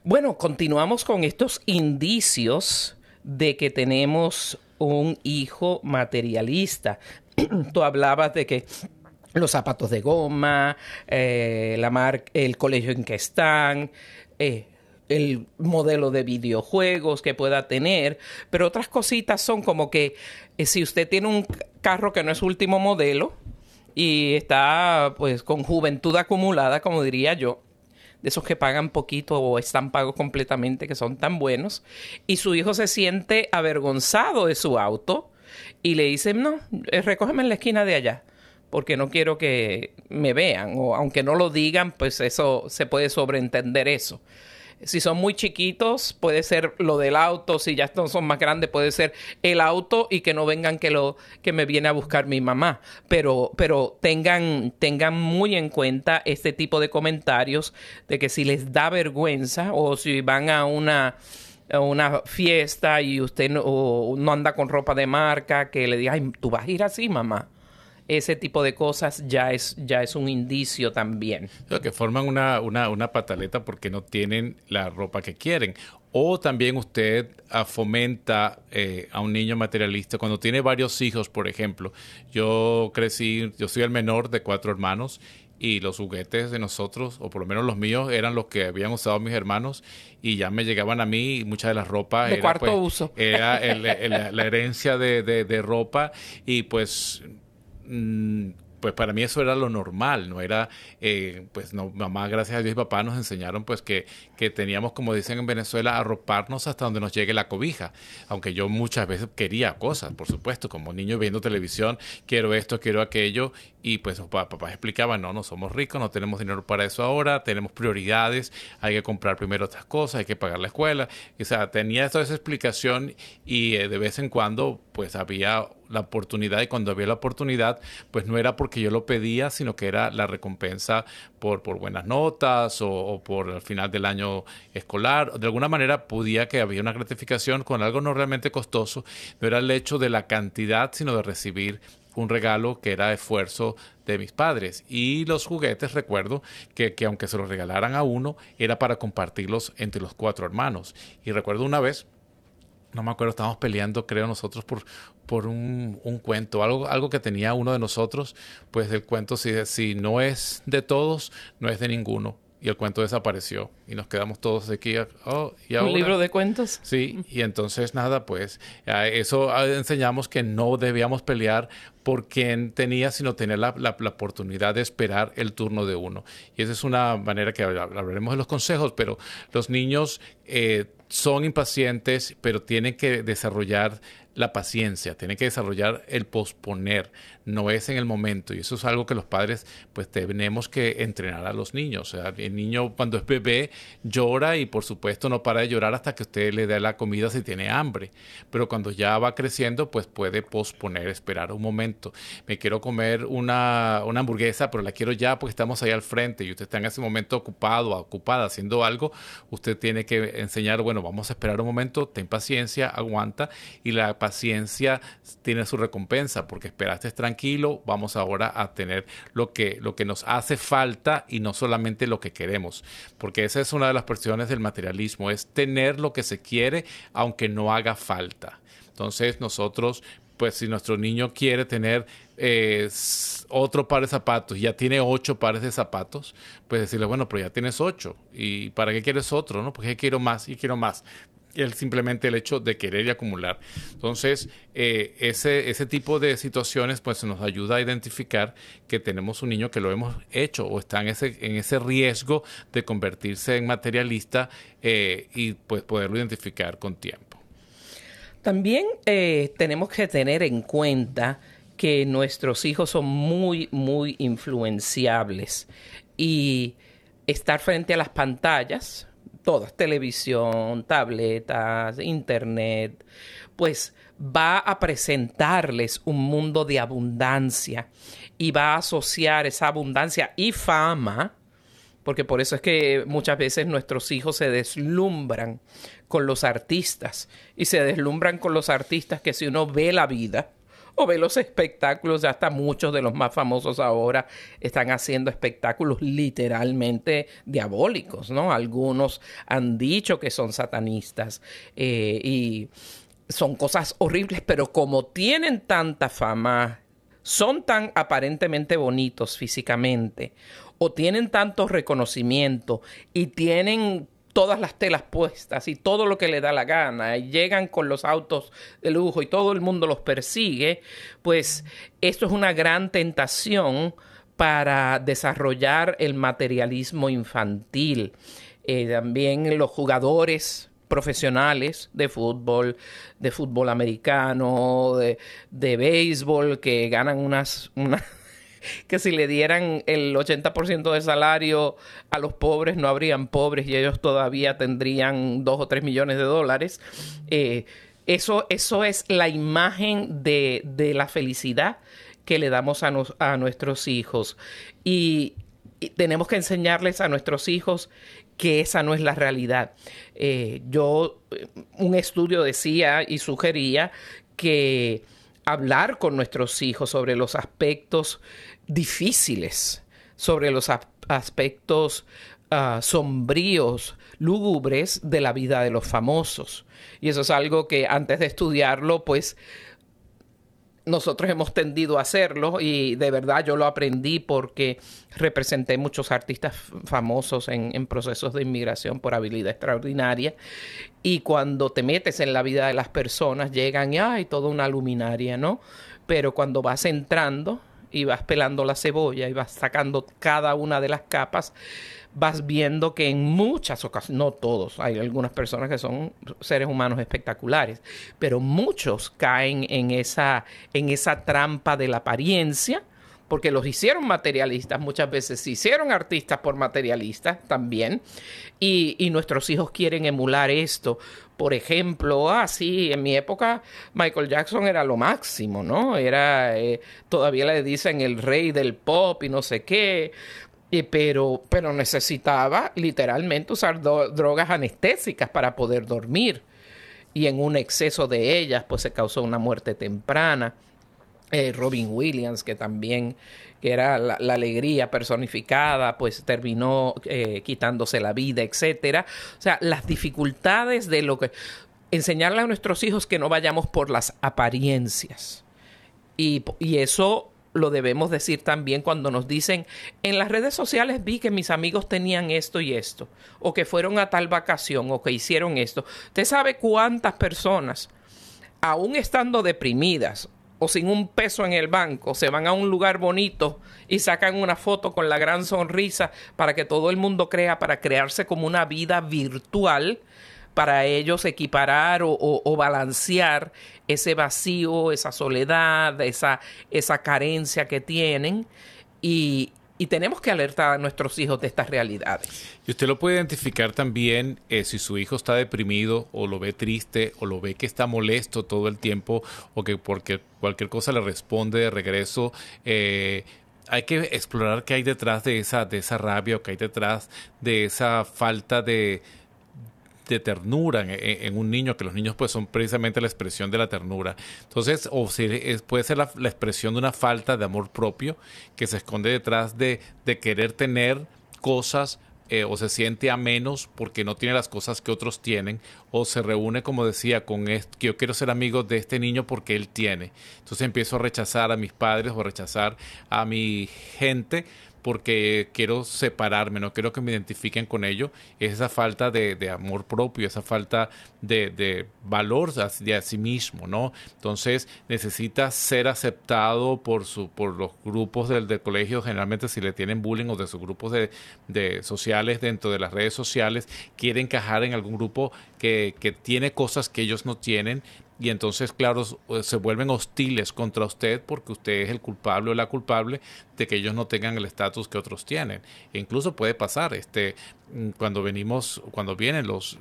Bueno, continuamos con estos indicios de que tenemos un hijo materialista. Tú hablabas de que los zapatos de goma, eh, la mar el colegio en que están, eh, el modelo de videojuegos que pueda tener, pero otras cositas son como que eh, si usted tiene un carro que no es último modelo y está pues con juventud acumulada, como diría yo, de esos que pagan poquito o están pagos completamente, que son tan buenos, y su hijo se siente avergonzado de su auto y le dice, no, eh, recógeme en la esquina de allá porque no quiero que me vean, o aunque no lo digan, pues eso se puede sobreentender eso. Si son muy chiquitos, puede ser lo del auto. Si ya son más grandes, puede ser el auto y que no vengan que lo que me viene a buscar mi mamá. Pero, pero tengan, tengan muy en cuenta este tipo de comentarios de que si les da vergüenza o si van a una una fiesta y usted no, no anda con ropa de marca, que le diga, ay, tú vas a ir así, mamá ese tipo de cosas ya es, ya es un indicio también. O que forman una, una, una pataleta porque no tienen la ropa que quieren. O también usted fomenta eh, a un niño materialista cuando tiene varios hijos, por ejemplo. Yo crecí, yo soy el menor de cuatro hermanos y los juguetes de nosotros, o por lo menos los míos, eran los que habían usado mis hermanos y ya me llegaban a mí y muchas de las ropas. De era, cuarto pues, uso. Era el- el- la herencia de, de- de ropa y pues mm, pues para mí eso era lo normal, no era, eh, pues no, mamá, gracias a Dios y papá nos enseñaron pues que, que teníamos, como dicen en Venezuela, arroparnos hasta donde nos llegue la cobija, aunque yo muchas veces quería cosas, por supuesto, como niño viendo televisión, quiero esto, quiero aquello, y pues papá, papá explicaba, no, no somos ricos, no tenemos dinero para eso ahora, tenemos prioridades, hay que comprar primero otras cosas, hay que pagar la escuela, o sea, tenía toda esa explicación y eh, de vez en cuando pues había la oportunidad y cuando había la oportunidad, pues no era porque yo lo pedía, sino que era la recompensa por, por buenas notas o, por el final del año escolar. De alguna manera podía que había una gratificación con algo no realmente costoso, no era el hecho de la cantidad, sino de recibir un regalo que era esfuerzo de mis padres. Y los juguetes, recuerdo que, que aunque se los regalaran a uno, era para compartirlos entre los cuatro hermanos. Y recuerdo una vez, no me acuerdo, estábamos peleando, creo nosotros, por, por un, un cuento, algo, algo que tenía uno de nosotros, pues el cuento, si, si no es de todos, no es de ninguno. Y el cuento desapareció y nos quedamos todos aquí. Oh, ¿y Un libro de cuentos. Sí, y entonces nada, pues a eso ah, enseñamos que no debíamos pelear por quien tenía, sino tener la, la- la oportunidad de esperar el turno de uno. Y esa es una manera que habla- hablaremos de los consejos, pero los niños eh, son impacientes, pero tienen que desarrollar la paciencia, tienen que desarrollar el posponer, no es en el momento y eso es algo que los padres pues tenemos que entrenar a los niños, o sea, el niño cuando es bebé llora y por supuesto no para de llorar hasta que usted le dé la comida si tiene hambre, pero cuando ya va creciendo pues puede posponer, esperar un momento, me quiero comer una, una hamburguesa pero la quiero ya porque estamos ahí al frente y usted está en ese momento ocupado ocupada haciendo algo, usted tiene que enseñar, bueno, vamos a esperar un momento, ten paciencia, aguanta y la paciencia tiene su recompensa, porque esperaste tranquilo, vamos ahora a tener lo que, lo que nos hace falta y no solamente lo que queremos, porque esa es una de las presiones del materialismo, es tener lo que se quiere aunque no haga falta. Entonces nosotros pues si nuestro niño quiere tener eh, otro par de zapatos, ya tiene ocho pares de zapatos, pues decirle, bueno, pero ya tienes ocho, ¿y para qué quieres otro? ¿no? Porque quiero más y quiero más. El, simplemente el hecho de querer y acumular. Entonces, eh, ese, ese tipo de situaciones pues nos ayuda a identificar que tenemos un niño que lo hemos hecho o está en ese, en ese riesgo de convertirse en materialista eh, y pues poderlo identificar con tiempo. También eh, tenemos que tener en cuenta que nuestros hijos son muy, muy influenciables y estar frente a las pantallas, todas, televisión, tabletas, internet, pues va a presentarles un mundo de abundancia y va a asociar esa abundancia y fama porque por eso es que muchas veces nuestros hijos se deslumbran con los artistas y se deslumbran con los artistas que si uno ve la vida o ve los espectáculos, hasta muchos de los más famosos ahora están haciendo espectáculos literalmente diabólicos, ¿no? Algunos han dicho que son satanistas eh, y son cosas horribles, pero como tienen tanta fama, son tan aparentemente bonitos físicamente o tienen tanto reconocimiento y tienen todas las telas puestas y todo lo que le da la gana y llegan con los autos de lujo y todo el mundo los persigue, pues esto es una gran tentación para desarrollar el materialismo infantil. Eh, también los jugadores profesionales de fútbol, de fútbol americano, de, de béisbol, que ganan unas, unas que si le dieran el 80% de salario a los pobres, no habrían pobres y ellos todavía tendrían 2 o 3 millones de dólares. Eh, eso, eso es la imagen de, de la felicidad que le damos a, a nuestros hijos. Y, tenemos que enseñarles a nuestros hijos que esa no es la realidad. Eh, yo, un estudio decía y sugería que hablar con nuestros hijos sobre los aspectos difíciles, sobre los aspectos ah, sombríos, lúgubres de la vida de los famosos. Y eso es algo que antes de estudiarlo, pues nosotros hemos tendido a hacerlo y de verdad yo lo aprendí porque representé muchos artistas famosos en, procesos de inmigración por habilidad extraordinaria y cuando te metes en la vida de las personas llegan y hay toda una luminaria, ¿no? Pero cuando vas entrando y vas pelando la cebolla y vas sacando cada una de las capas, vas viendo que en muchas ocasiones, no todos, hay algunas personas que son seres humanos espectaculares, pero muchos caen en esa, en esa trampa de la apariencia porque los hicieron materialistas, muchas veces se hicieron artistas por materialistas también, y, nuestros hijos quieren emular esto. Por ejemplo, ah, sí, en mi época Michael Jackson era lo máximo, ¿no? Era, eh, todavía le dicen el rey del pop y no sé qué, pero, pero necesitaba literalmente usar drogas anestésicas para poder dormir. Y en un exceso de ellas, pues se causó una muerte temprana. Eh, Robin Williams, que también que era la, alegría personificada, pues terminó eh, quitándose la vida, etcétera. O sea, las dificultades de lo que enseñarle a nuestros hijos que no vayamos por las apariencias. Y, y eso lo debemos decir también cuando nos dicen, en las redes sociales vi que mis amigos tenían esto y esto, o que fueron a tal vacación, o que hicieron esto. ¿Usted sabe cuántas personas, aún estando deprimidas o sin un peso en el banco, se van a un lugar bonito y sacan una foto con la gran sonrisa para que todo el mundo crea, para crearse como una vida virtual, para ellos equiparar o, balancear ese vacío, esa soledad, esa, esa carencia que tienen. Y, y tenemos que alertar a nuestros hijos de estas realidades. Y usted lo puede identificar también eh, si su hijo está deprimido o lo ve triste o lo ve que está molesto todo el tiempo o que porque cualquier cosa le responde de regreso. Eh, hay que explorar qué hay detrás de esa, de esa rabia o qué hay detrás de esa falta de, de ternura en, un niño, que los niños pues son precisamente la expresión de la ternura. Entonces, o si, puede ser la, expresión de una falta de amor propio que se esconde detrás de, de querer tener cosas eh, o se siente a menos porque no tiene las cosas que otros tienen, o se reúne, como decía, con que yo quiero ser amigo de este niño porque él tiene. Entonces empiezo a rechazar a mis padres o a rechazar a mi gente porque quiero separarme, no quiero que me identifiquen con ello, es esa falta de, amor propio, esa falta de, valor de a sí mismo, ¿no? Entonces necesita ser aceptado por, su, por los grupos del, colegio, generalmente si le tienen bullying o de sus grupos de, sociales dentro de las redes sociales, quiere encajar en algún grupo que, que tiene cosas que ellos no tienen y entonces, claro, se vuelven hostiles contra usted porque usted es el culpable o la culpable de que ellos no tengan el estatus que otros tienen. E incluso puede pasar, este, mm, cuando venimos, cuando vienen los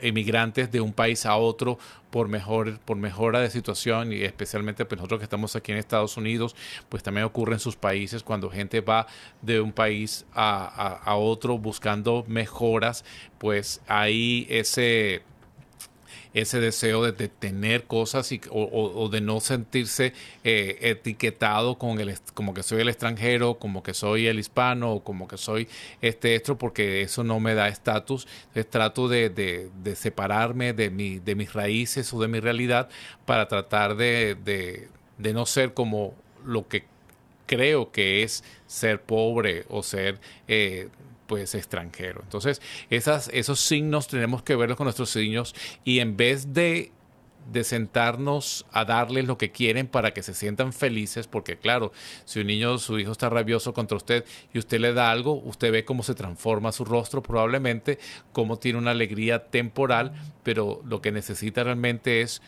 emigrantes de un país a otro por mejor por mejora de situación y especialmente pues nosotros que estamos aquí en Estados Unidos pues también ocurre en sus países cuando gente va de un país a, a otro buscando mejoras pues ahí ese ese deseo de, tener cosas y, o, de no sentirse eh, etiquetado con el, como que soy el extranjero, como que soy el hispano o como que soy este esto, porque eso no me da estatus. Trato de, de, separarme de, mi, de mis raíces o de mi realidad para tratar de, no ser como lo que creo que es ser pobre o ser eh, pues extranjero. Entonces, esos signos tenemos que verlos con nuestros signos y en vez de de sentarnos a darles lo que quieren para que se sientan felices, porque claro, si un niño, su hijo está rabioso contra usted y usted le da algo, usted ve cómo se transforma su rostro probablemente, cómo tiene una alegría temporal, pero lo que necesita realmente es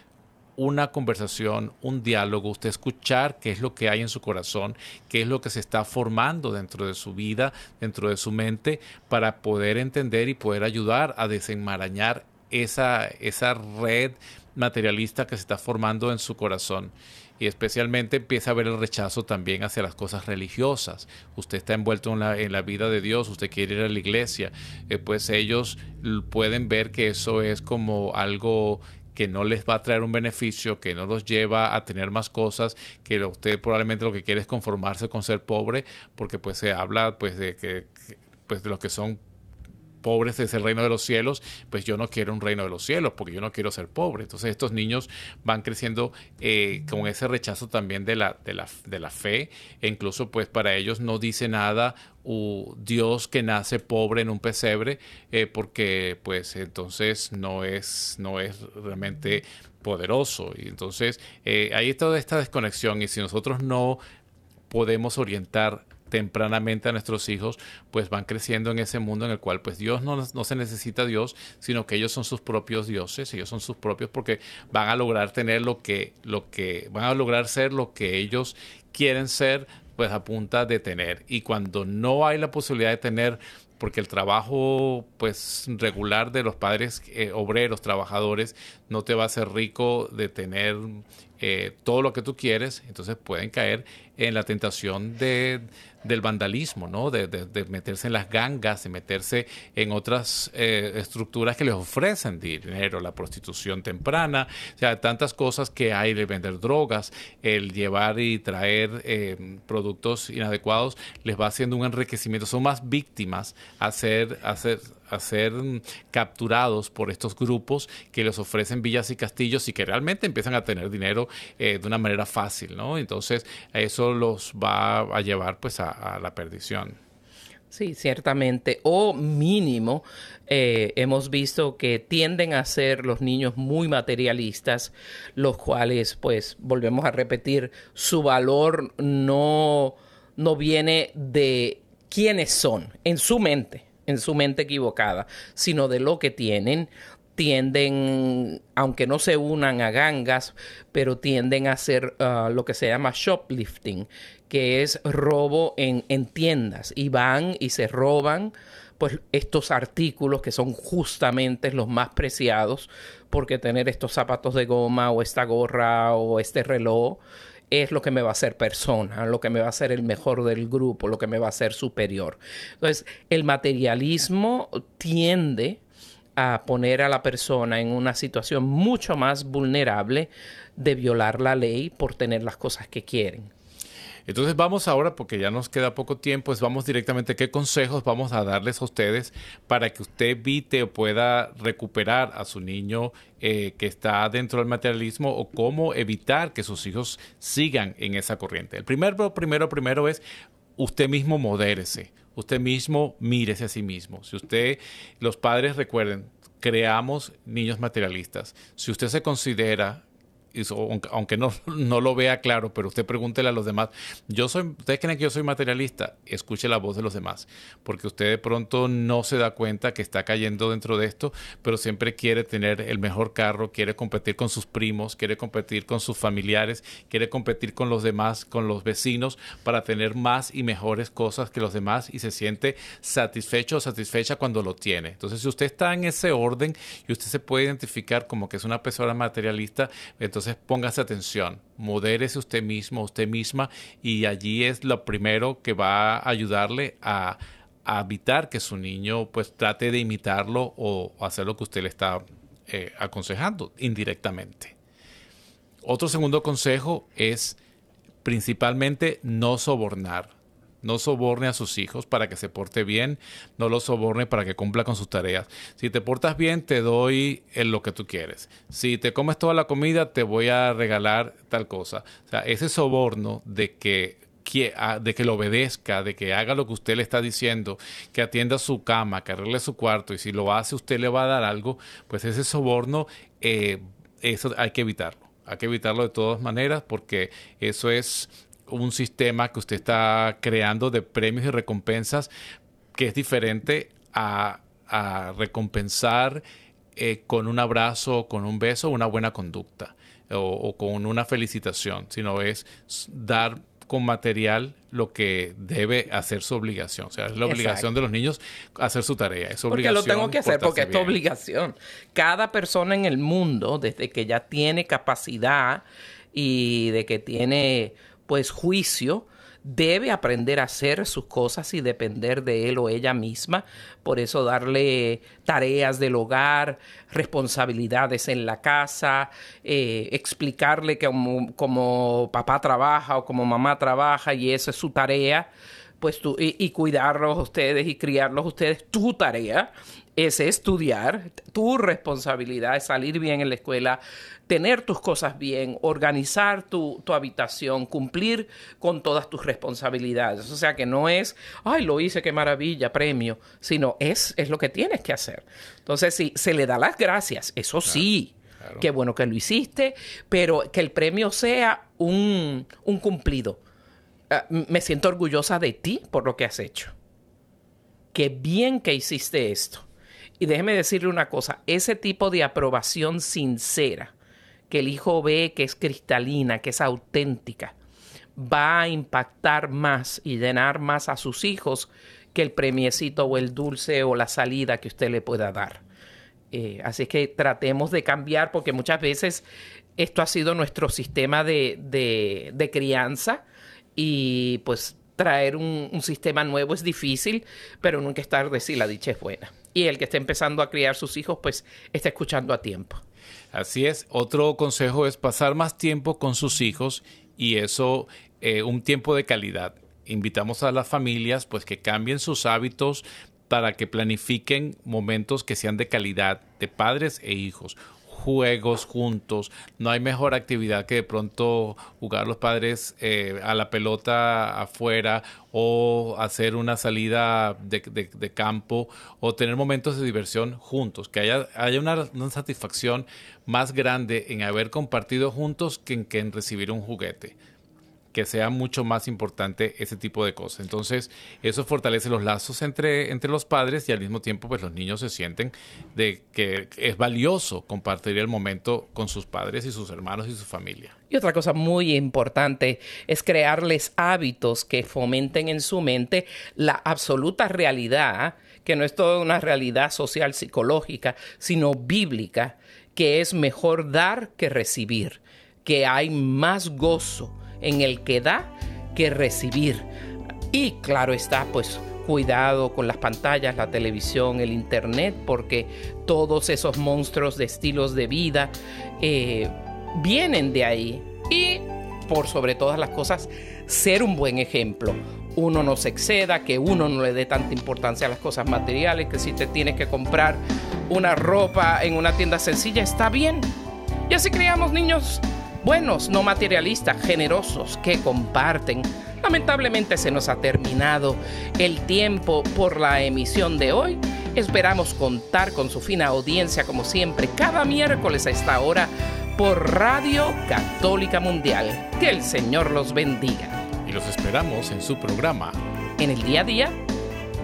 una conversación, un diálogo, usted escuchar qué es lo que hay en su corazón, qué es lo que se está formando dentro de su vida, dentro de su mente, para poder entender y poder ayudar a desenmarañar esa, esa red materialista que se está formando en su corazón y especialmente empieza a ver el rechazo también hacia las cosas religiosas. Usted está envuelto en la, en la vida de Dios, usted quiere ir a la iglesia, eh, pues ellos pueden ver que eso es como algo que no les va a traer un beneficio, que no los lleva a tener más cosas, que usted probablemente lo que quiere es conformarse con ser pobre, porque pues se habla pues de que pues de los que son pobres es el reino de los cielos, pues yo no quiero un reino de los cielos porque yo no quiero ser pobre. Entonces estos niños van creciendo eh, con ese rechazo también de la, de, la, de la fe. E incluso pues para ellos no dice nada Dios que nace pobre en un pesebre eh, porque pues entonces no es, no es realmente poderoso. Y entonces eh, ahí está toda esta desconexión. Y si nosotros no podemos orientar tempranamente a nuestros hijos, pues van creciendo en ese mundo en el cual pues Dios no, no, se necesita Dios, sino que ellos son sus propios dioses, ellos son sus propios porque van a lograr tener lo que, lo que, van a lograr ser lo que ellos quieren ser, pues a punta de tener. Y cuando no hay la posibilidad de tener porque el trabajo pues regular de los padres eh, obreros, trabajadores, no te va a hacer rico de tener eh, todo lo que tú quieres, entonces pueden caer en la tentación de, del vandalismo, ¿no? De, meterse en las gangas, de meterse en otras eh, estructuras que les ofrecen dinero, la prostitución temprana, o sea, tantas cosas que hay de vender drogas, el llevar y traer eh, productos inadecuados, les va haciendo un enriquecimiento, son más víctimas a ser, a ser, ser capturados por estos grupos que les ofrecen villas y castillos y que realmente empiezan a tener dinero eh, de una manera fácil, ¿no? Entonces eso los va a llevar pues a, la perdición. Sí, ciertamente. O mínimo, eh, hemos visto que tienden a ser los niños muy materialistas, los cuales, pues, volvemos a repetir, su valor no, no viene de quiénes son en su mente en su mente equivocada, sino de lo que tienen, tienden, aunque no se unan a gangas, pero tienden a hacer ah, lo que se llama shoplifting, que es robo en, en, tiendas. Y van y se roban pues estos artículos que son justamente los más preciados porque tener estos zapatos de goma o esta gorra o este reloj es lo que me va a hacer persona, lo que me va a hacer el mejor del grupo, lo que me va a hacer superior. Entonces, el materialismo tiende a poner a la persona en una situación mucho más vulnerable de violar la ley por tener las cosas que quieren. Entonces vamos ahora, porque ya nos queda poco tiempo, pues vamos directamente qué consejos vamos a darles a ustedes para que usted evite o pueda recuperar a su niño eh, que está dentro del materialismo o cómo evitar que sus hijos sigan en esa corriente. El primero, primero, primero es usted mismo modérese, usted mismo mírese a sí mismo. Si usted, los padres recuerden, creamos niños materialistas. Si usted se considera aunque no, no lo vea claro, pero usted pregúntele a los demás, yo soy, ustedes creen que yo soy materialista, escuche la voz de los demás, porque usted de pronto no se da cuenta que está cayendo dentro de esto, pero siempre quiere tener el mejor carro, quiere competir con sus primos, quiere competir con sus familiares, quiere competir con los demás, con los vecinos, para tener más y mejores cosas que los demás y se siente satisfecho o satisfecha cuando lo tiene. Entonces, si usted está en ese orden y usted se puede identificar como que es una persona materialista, entonces póngase atención, modérese usted mismo, usted misma, y allí es lo primero que va a ayudarle a, evitar que su niño pues trate de imitarlo o hacer lo que usted le está eh, aconsejando indirectamente. Otro segundo consejo es principalmente no sobornar. No soborne a sus hijos para que se porte bien, no los soborne para que cumpla con sus tareas. Si te portas bien, te doy lo que tú quieres. Si te comes toda la comida, te voy a regalar tal cosa. O sea, ese soborno de que de que lo obedezca, de que haga lo que usted le está diciendo, que atienda su cama, que arregle su cuarto y si lo hace usted le va a dar algo, pues ese soborno, eh, eso hay que evitarlo. Hay que evitarlo de todas maneras porque eso es un sistema que usted está creando de premios y recompensas que es diferente a, recompensar eh, con un abrazo, con un beso, una buena conducta o, con una felicitación, sino es dar con material lo que debe hacer su obligación. O sea, es la obligación de los niños hacer su tarea. Es porque lo tengo que hacer, porque es tu obligación. Cada persona en el mundo, desde que ya tiene capacidad y de que tiene pues juicio, debe aprender a hacer sus cosas y depender de él o ella misma. Por eso darle tareas del hogar, responsabilidades en la casa, eh, explicarle que como, como, papá trabaja o como mamá trabaja y esa es su tarea. Pues tú, y, y cuidarlos ustedes y criarlos ustedes, tu tarea es estudiar, tu responsabilidad es salir bien en la escuela, tener tus cosas bien, organizar tu, habitación, cumplir con todas tus responsabilidades. O sea que no es, ay, lo hice, qué maravilla, premio, sino es, es lo que tienes que hacer. Entonces, sí, se le da las gracias, eso sí. Qué bueno que lo hiciste, pero que el premio sea un, un cumplido. Ah, me siento orgullosa de ti por lo que has hecho. Qué bien que hiciste esto. Y déjeme decirle una cosa, ese tipo de aprobación sincera que el hijo ve que es cristalina, que es auténtica, va a impactar más y llenar más a sus hijos que el premiecito o el dulce o la salida que usted le pueda dar. Eh, así que tratemos de cambiar porque muchas veces esto ha sido nuestro sistema de, de, crianza y pues traer un, sistema nuevo es difícil, pero nunca es tarde si la dicha es buena. Y el que esté empezando a criar sus hijos pues está escuchando a tiempo. Así es. Otro consejo es pasar más tiempo con sus hijos y eso, eh, un tiempo de calidad. Invitamos a las familias pues que cambien sus hábitos para que planifiquen momentos que sean de calidad de padres e hijos juegos juntos. No hay mejor actividad que de pronto jugar los padres eh, a la pelota afuera o hacer una salida de, campo o tener momentos de diversión juntos. Que haya, haya una, satisfacción más grande en haber compartido juntos que en recibir un juguete que sea mucho más importante ese tipo de cosas. Entonces, eso fortalece los lazos entre, entre los padres y al mismo tiempo, pues los niños se sienten de que es valioso compartir el momento con sus padres y sus hermanos y su familia. Y otra cosa muy importante es crearles hábitos que fomenten en su mente la absoluta realidad, que no es toda una realidad social psicológica, sino bíblica, que es mejor dar que recibir, que hay más gozo en el que da que recibir. Y claro está, pues cuidado con las pantallas, la televisión, el internet, porque todos esos monstruos de estilos de vida eh, vienen de ahí. Y por sobre todas las cosas, ser un buen ejemplo. Uno no se exceda, que uno no le dé tanta importancia a las cosas materiales, que si te tienes que comprar una ropa en una tienda sencilla, está bien. Y así criamos niños buenos, no materialistas, generosos, que comparten. Lamentablemente se nos ha terminado el tiempo por la emisión de hoy. Esperamos contar con su fina audiencia como siempre cada miércoles a esta hora por Radio Católica Mundial. Que el Señor los bendiga. Y los esperamos en su programa. En el día a día.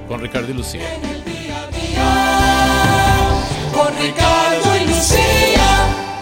Con Ricardo y Lucía. En el día a día. Con Ricardo y Lucía.